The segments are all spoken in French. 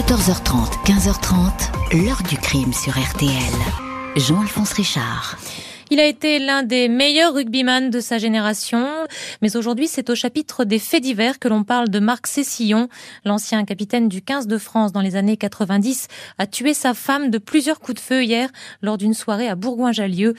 14h30, 15h30, l'heure du crime sur RTL. Jean-Alphonse Richard. Il a été l'un des meilleurs rugbyman de sa génération, mais aujourd'hui c'est au chapitre des faits divers que l'on parle de Marc Cessillon. L'ancien capitaine du 15 de France dans les années 90 a tué sa femme de plusieurs coups de feu hier lors d'une soirée à Bourgoin-Jallieu.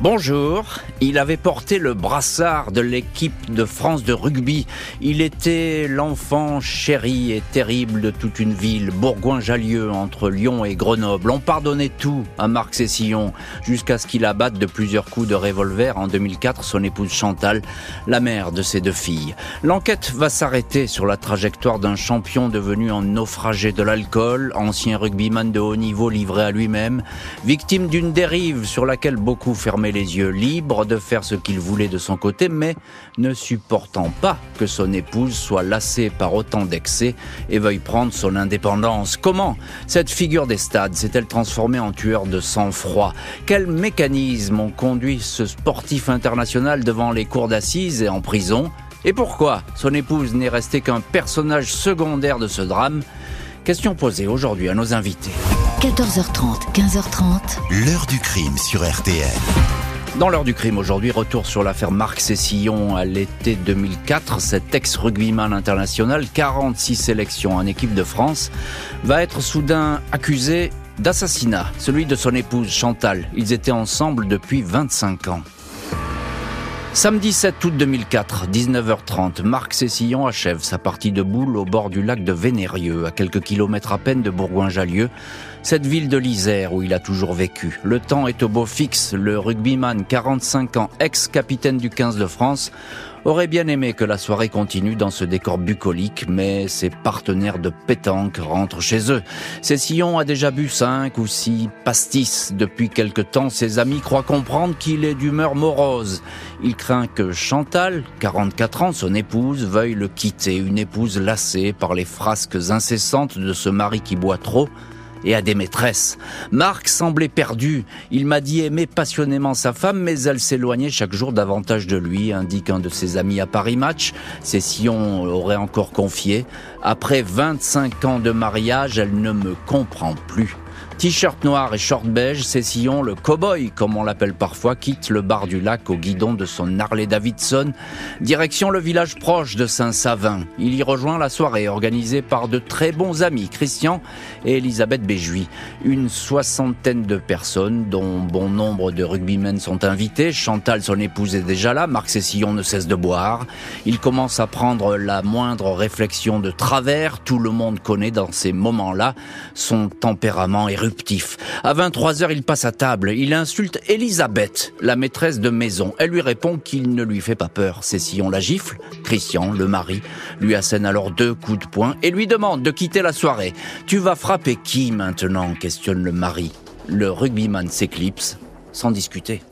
Bonjour, il avait porté le brassard de l'équipe de France de rugby. Il était l'enfant chéri et terrible de toute une ville, Bourgoin-Jallieu, entre Lyon et Grenoble. On pardonnait tout à Marc Cessillon, jusqu'à ce qu'il abatte de plusieurs coups de revolver en 2004 son épouse Chantal, la mère de ses deux filles. L'enquête va s'arrêter sur la trajectoire d'un champion devenu un naufragé de l'alcool, ancien rugbyman de haut niveau livré à lui-même, victime d'une dérive sur laquelle beaucoup fermaient les yeux, libre de faire ce qu'il voulait de son côté, mais ne supportant pas que son épouse soit lassée par autant d'excès et veuille prendre son indépendance. Comment cette figure des stades s'est-elle transformée en tueur de sang-froid? Quels mécanismes ont conduit ce sportif international devant les cours d'assises et en prison? Et pourquoi son épouse n'est restée qu'un personnage secondaire de ce drame? Question posée aujourd'hui à nos invités. 14h30, 15h30. L'heure du crime sur RTL. Dans l'heure du crime aujourd'hui, retour sur l'affaire Marc Cessillon à l'été 2004. Cet ex-rugbyman international, 46 sélections en équipe de France, va être soudain accusé d'assassinat, celui de son épouse Chantal. Ils étaient ensemble depuis 25 ans. Samedi 7 août 2004, 19h30, Marc Cessillon achève sa partie de boule au bord du lac de Vénérieux, à quelques kilomètres à peine de Bourgoin-Jallieu, cette ville de l'Isère où il a toujours vécu. Le temps est au beau fixe, le rugbyman, 45 ans, ex-capitaine du 15 de France, aurait bien aimé que la soirée continue dans ce décor bucolique, mais ses partenaires de pétanque rentrent chez eux. Cessillon a déjà bu cinq ou six pastis depuis quelque temps. Ses amis croient comprendre qu'il est d'humeur morose. Il craint que Chantal, 44 ans, son épouse, veuille le quitter. Une épouse lassée par les frasques incessantes de ce mari qui boit trop et à des maîtresses. Marc semblait perdu. Il m'a dit aimer passionnément sa femme, mais elle s'éloignait chaque jour davantage de lui, indique un de ses amis à Paris Match. Session aurait encore confié. Après 25 ans de mariage, elle ne me comprend plus. T-shirt noir et short beige, Cessillon, le cow-boy, comme on l'appelle parfois, quitte le bar du lac au guidon de son Harley Davidson, direction le village proche de Saint-Savin. Il y rejoint la soirée organisée par de très bons amis, Christian et Elisabeth Béjouy. Une soixantaine de personnes, dont bon nombre de rugbymen sont invités. Chantal, son épouse, est déjà là. Marc Cessillon ne cesse de boire. Il commence à prendre la moindre réflexion de travers. Tout le monde connaît dans ces moments-là son tempérament et à 23 heures, il passe à table. Il insulte Elisabeth, la maîtresse de maison. Elle lui répond qu'il ne lui fait pas peur. C'est si on la gifle. Christian, le mari, lui assène alors deux coups de poing et lui demande de quitter la soirée. Tu vas frapper qui maintenant? questionne le mari. Le rugbyman s'éclipse sans discuter.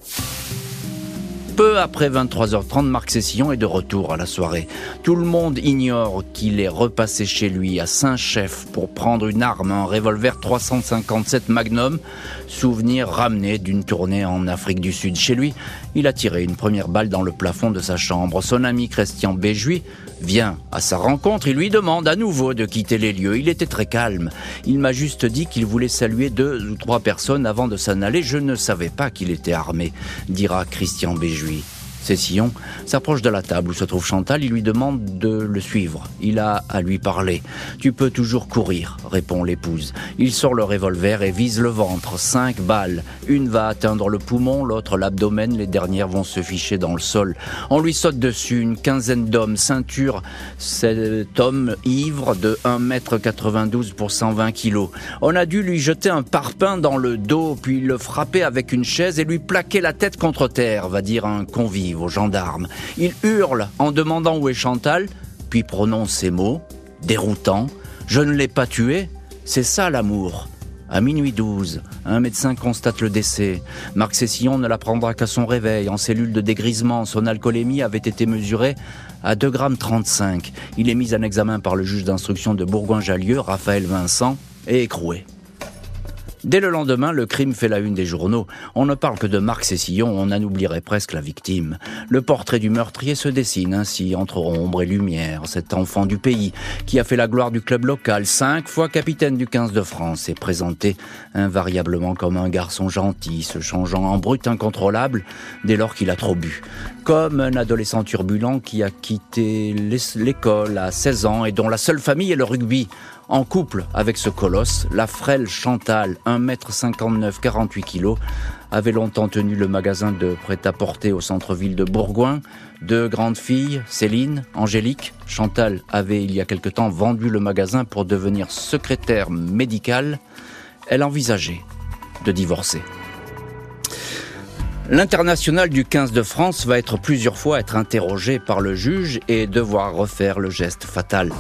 Peu après 23h30, Marc Cessillon est de retour à la soirée. Tout le monde ignore qu'il est repassé chez lui à Saint-Chef pour prendre une arme, un revolver 357 Magnum, souvenir ramené d'une tournée en Afrique du Sud. Chez lui, il a tiré une première balle dans le plafond de sa chambre. Son ami Christian Béjouy vient à sa rencontre. Il lui demande à nouveau de quitter les lieux. Il était très calme. Il m'a juste dit qu'il voulait saluer deux ou trois personnes avant de s'en aller. Je ne savais pas qu'il était armé, dira Christian Béjouy. Cessillon s'approche de la table où se trouve Chantal. Il lui demande de le suivre. Il a à lui parler. Tu peux toujours courir, répond l'épouse. Il sort le revolver et vise le ventre. Cinq balles. Une va atteindre le poumon, l'autre l'abdomen. Les dernières vont se ficher dans le sol. On lui saute dessus. Une quinzaine d'hommes. Ceinture cet homme ivre de 1m92 pour 120 kg. On a dû lui jeter un parpaing dans le dos, puis le frapper avec une chaise et lui plaquer la tête contre terre, va dire un convive aux gendarmes. Il hurle en demandant où est Chantal, puis prononce ces mots, déroutants. Je ne l'ai pas tué, c'est ça l'amour. À minuit 12, un médecin constate le décès. Marc Cessillon ne l'apprendra qu'à son réveil. En cellule de dégrisement, son alcoolémie avait été mesurée à 2,35 g. Il est mis en examen par le juge d'instruction de Bourgoin-Jallieu, Raphaël Vincent, et écroué. Dès le lendemain, le crime fait la une des journaux. On ne parle que de Marc Cessillon, on en oublierait presque la victime. Le portrait du meurtrier se dessine ainsi entre ombre et lumière. Cet enfant du pays, qui a fait la gloire du club local, cinq fois capitaine du 15 de France, est présenté invariablement comme un garçon gentil, se changeant en brut incontrôlable dès lors qu'il a trop bu. Comme un adolescent turbulent qui a quitté l'école à 16 ans et dont la seule famille est le rugby. En couple avec ce colosse, la frêle Chantal, 1m59, 48 kg, avait longtemps tenu le magasin de prêt-à-porter au centre-ville de Bourgoin. Deux grandes filles, Céline, Angélique. Chantal avait il y a quelque temps vendu le magasin pour devenir secrétaire médicale. Elle envisageait de divorcer. L'international du 15 de France va être plusieurs fois être interrogé par le juge et devoir refaire le geste fatal.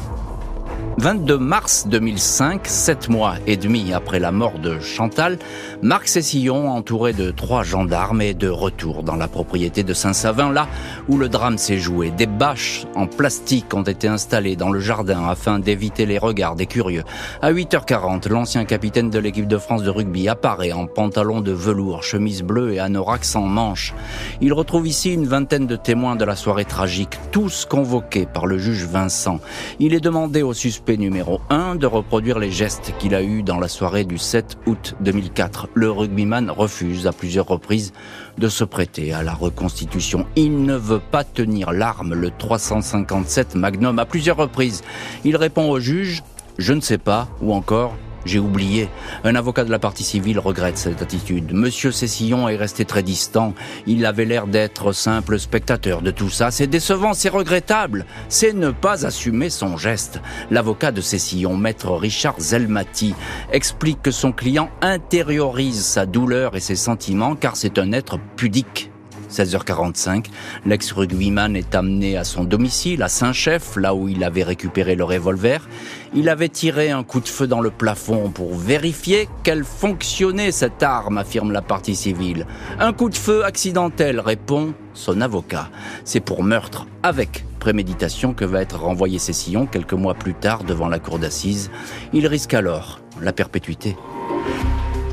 22 mars 2005, sept mois et demi après la mort de Chantal, Marc Cessillon, entouré de trois gendarmes, est de retour dans la propriété de Saint-Savin, là où le drame s'est joué. Des bâches en plastique ont été installées dans le jardin afin d'éviter les regards des curieux. À 8h40, l'ancien capitaine de l'équipe de France de rugby apparaît en pantalon de velours, chemise bleue et anorak sans manches. Il retrouve ici une vingtaine de témoins de la soirée tragique, tous convoqués par le juge Vincent. Il est demandé au numéro 1 de reproduire les gestes qu'il a eus dans la soirée du 7 août 2004. Le rugbyman refuse à plusieurs reprises de se prêter à la reconstitution. Il ne veut pas tenir l'arme, le 357 Magnum, à plusieurs reprises. Il répond au juge, je ne sais pas, ou encore, j'ai oublié. Un avocat de la partie civile regrette cette attitude. Monsieur Cessillon est resté très distant. Il avait l'air d'être simple spectateur de tout ça. C'est décevant, c'est regrettable. C'est ne pas assumer son geste. L'avocat de Cessillon, maître Richard Zelmati, explique que son client intériorise sa douleur et ses sentiments car c'est un être pudique. 16h45, l'ex-rugbyman est amené à son domicile, à Saint-Chef, là où il avait récupéré le revolver. Il avait tiré un coup de feu dans le plafond pour vérifier qu'elle fonctionnait cette arme, affirme la partie civile. Un coup de feu accidentel, répond son avocat. C'est pour meurtre avec préméditation que va être renvoyé Cessillon quelques mois plus tard devant la cour d'assises. Il risque alors la perpétuité.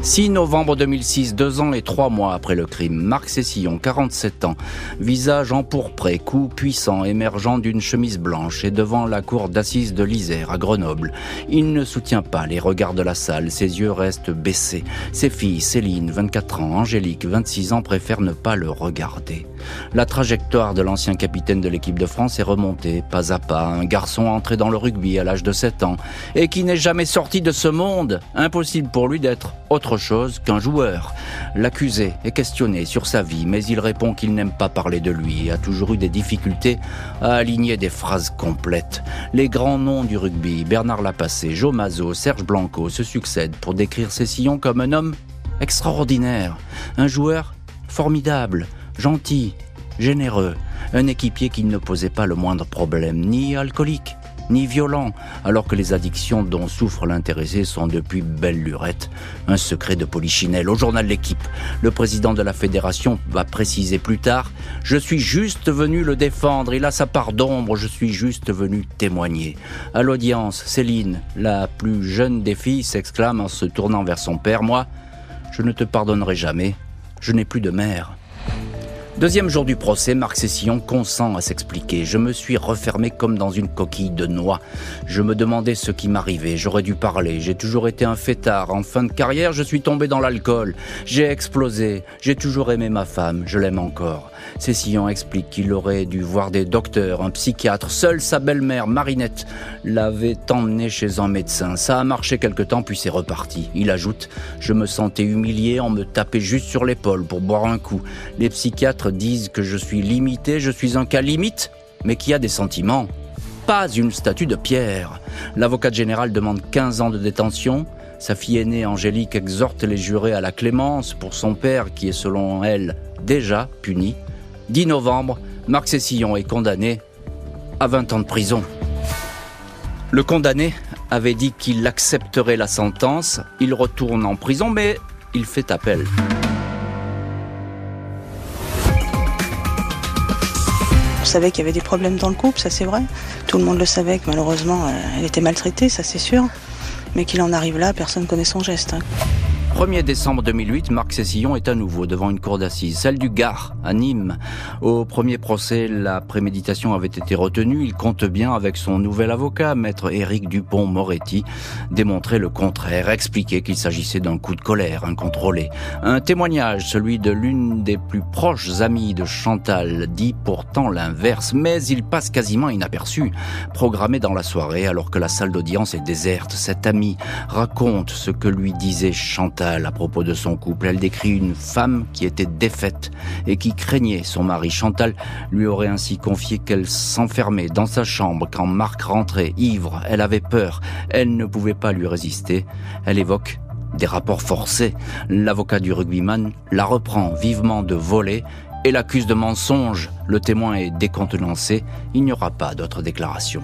6 novembre 2006, deux ans et trois mois après le crime, Marc Cessillon, 47 ans, visage empourpré, cou puissant, émergeant d'une chemise blanche et devant la cour d'assises de l'Isère à Grenoble. Il ne soutient pas les regards de la salle, ses yeux restent baissés. Ses filles, Céline, 24 ans, Angélique, 26 ans, préfèrent ne pas le regarder. La trajectoire de l'ancien capitaine de l'équipe de France est remontée, pas à pas, un garçon entré dans le rugby à l'âge de 7 ans et qui n'est jamais sorti de ce monde. Impossible pour lui d'être autre chose qu'un joueur. L'accusé est questionné sur sa vie, mais il répond qu'il n'aime pas parler de lui et a toujours eu des difficultés à aligner des phrases complètes. Les grands noms du rugby, Bernard Lapassé, Joe Mazot, Serge Blanco, se succèdent pour décrire Cessillon comme un homme extraordinaire, un joueur formidable, gentil, généreux, un équipier qui ne posait pas le moindre problème, ni alcoolique, ni violent, alors que les addictions dont souffre l'intéressé sont depuis belle lurette un secret de polichinelle. Au journal L'équipe, le président de la fédération va préciser plus tard Je suis juste venu le défendre, il a sa part d'ombre, je suis juste venu témoigner. À l'audience, Céline, la plus jeune des filles, s'exclame en se tournant vers son père Moi, je ne te pardonnerai jamais, je n'ai plus de mère. Deuxième jour du procès, Marc Cessillon consent à s'expliquer. Je me suis refermé comme dans une coquille de noix. Je me demandais ce qui m'arrivait. J'aurais dû parler. J'ai toujours été un fêtard. En fin de carrière, je suis tombé dans l'alcool. J'ai explosé. J'ai toujours aimé ma femme. Je l'aime encore. Cessillon explique qu'il aurait dû voir des docteurs, un psychiatre. Seule sa belle-mère, Marinette, l'avait emmené chez un médecin. Ça a marché quelque temps, puis c'est reparti. Il ajoute Je me sentais humilié, on me tapait juste sur l'épaule pour boire un coup. Les psychiatres disent que je suis limité, je suis un cas limite, mais qui a des sentiments. Pas une statue de pierre. L'avocat général demande 15 ans de détention. Sa fille aînée, Angélique, exhorte les jurés à la clémence pour son père, qui est selon elle déjà puni. 10 novembre, Marc Cessillon est condamné à 20 ans de prison. Le condamné avait dit qu'il accepterait la sentence. Il retourne en prison, mais il fait appel. Savait qu'il y avait des problèmes dans le couple, ça c'est vrai. Tout le monde le savait que malheureusement elle était maltraitée, ça c'est sûr. Mais qu'il en arrive là, personne ne connaît son geste. Hein. 1er décembre 2008, Marc Cessillon est à nouveau devant une cour d'assises, celle du Gard, à Nîmes. Au premier procès, la préméditation avait été retenue. Il compte bien, avec son nouvel avocat, maître Éric Dupont-Moretti, démontrer le contraire, expliquer qu'il s'agissait d'un coup de colère incontrôlé. Un témoignage, celui de l'une des plus proches amies de Chantal, dit pourtant l'inverse, mais il passe quasiment inaperçu. Programmé dans la soirée, alors que la salle d'audience est déserte, cet ami raconte ce que lui disait Chantal à propos de son couple. Elle décrit une femme qui était défaite et qui craignait son mari. Chantal lui aurait ainsi confié qu'elle s'enfermait dans sa chambre quand Marc rentrait, ivre. Elle avait peur. Elle ne pouvait pas lui résister. Elle évoque des rapports forcés. L'avocat du rugbyman la reprend vivement de voler et l'accuse de mensonge. Le témoin est décontenancé. Il n'y aura pas d'autre déclaration.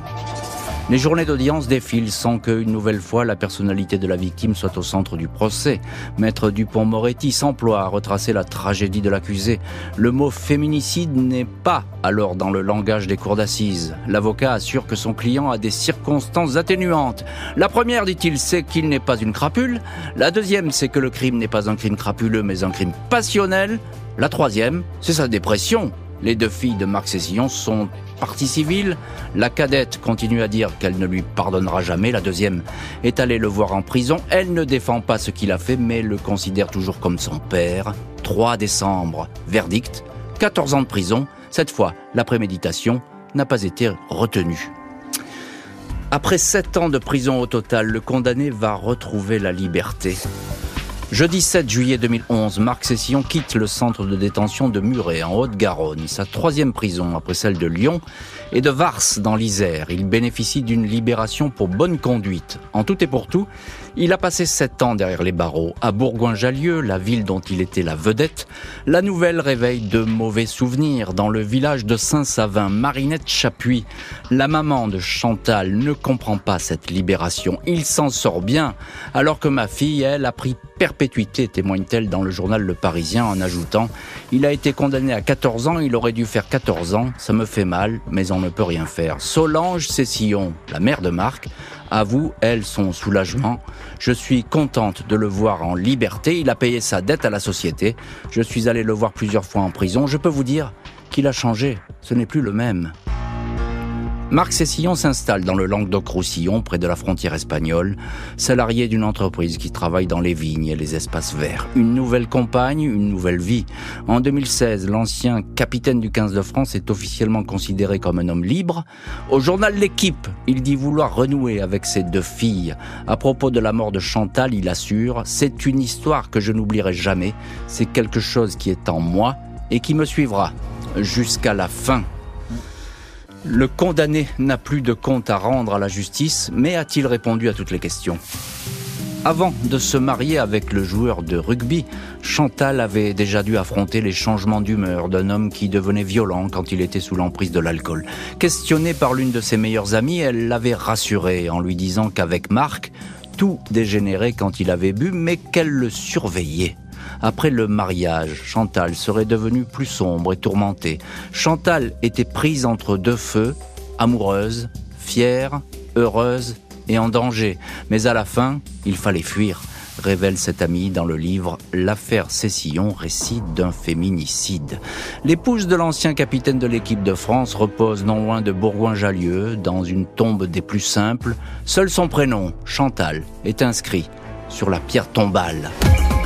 Les journées d'audience défilent sans qu'une nouvelle fois la personnalité de la victime soit au centre du procès. Maître Dupont-Moretti s'emploie à retracer la tragédie de l'accusé. Le mot féminicide n'est pas alors dans le langage des cours d'assises. L'avocat assure que son client a des circonstances atténuantes. La première, dit-il, c'est qu'il n'est pas une crapule. La deuxième, c'est que le crime n'est pas un crime crapuleux, mais un crime passionnel. La troisième, c'est sa dépression. Les deux filles de Marc Cessillon sont partie civile. La cadette continue à dire qu'elle ne lui pardonnera jamais. La deuxième est allée le voir en prison. Elle ne défend pas ce qu'il a fait, mais le considère toujours comme son père. 3 décembre, verdict, 14 ans de prison. Cette fois, la préméditation n'a pas été retenue. Après 7 ans de prison au total, le condamné va retrouver la liberté. Jeudi 7 juillet 2011, Marc Cessillon quitte le centre de détention de Muret, en Haute-Garonne, sa troisième prison après celle de Lyon et de Vars dans l'Isère. Il bénéficie d'une libération pour bonne conduite. En tout et pour tout, il a passé sept ans derrière les barreaux. À Bourgoin-Jallieu, la ville dont il était la vedette, la nouvelle réveille de mauvais souvenirs. Dans le village de Saint-Savin, Marinette Chapuis, la maman de Chantal, ne comprend pas cette libération. Il s'en sort bien, alors que ma fille, elle, a pris perpétuité, témoigne-t-elle dans le journal Le Parisien en ajoutant Il a été condamné à 14 ans, il aurait dû faire 14 ans, ça me fait mal, mais on ne peut rien faire. Solange Cessillon, la mère de Marc, avoue, elle, son soulagement. Je suis contente de le voir en liberté. Il a payé sa dette à la société. Je suis allé le voir plusieurs fois en prison. Je peux vous dire qu'il a changé. Ce n'est plus le même. Marc Cessillon s'installe dans le Languedoc-Roussillon, près de la frontière espagnole, salarié d'une entreprise qui travaille dans les vignes et les espaces verts. Une nouvelle compagne, une nouvelle vie. En 2016, l'ancien capitaine du 15 de France est officiellement considéré comme un homme libre. Au journal L'équipe, il dit vouloir renouer avec ses deux filles. À propos de la mort de Chantal, il assure, c'est une histoire que je n'oublierai jamais. C'est quelque chose qui est en moi et qui me suivra jusqu'à la fin le condamné n'a plus de compte à rendre à la justice, mais a-t-il répondu à toutes les questions? Avant de se marier avec le joueur de rugby, Chantal avait déjà dû affronter les changements d'humeur d'un homme qui devenait violent quand il était sous l'emprise de l'alcool. Questionnée par l'une de ses meilleures amies, elle l'avait rassuré en lui disant qu'avec Marc, tout dégénérait quand il avait bu, mais qu'elle le surveillait. Après le mariage, Chantal serait devenue plus sombre et tourmentée. Chantal était prise entre deux feux, amoureuse, fière, heureuse et en danger. Mais à la fin, il fallait fuir, révèle cette amie dans le livre L'affaire Cessillon, récit d'un féminicide. L'épouse de l'ancien capitaine de l'équipe de France repose non loin de Bourgoin-Jallieu, dans une tombe des plus simples. Seul son prénom, Chantal, est inscrit sur la pierre tombale.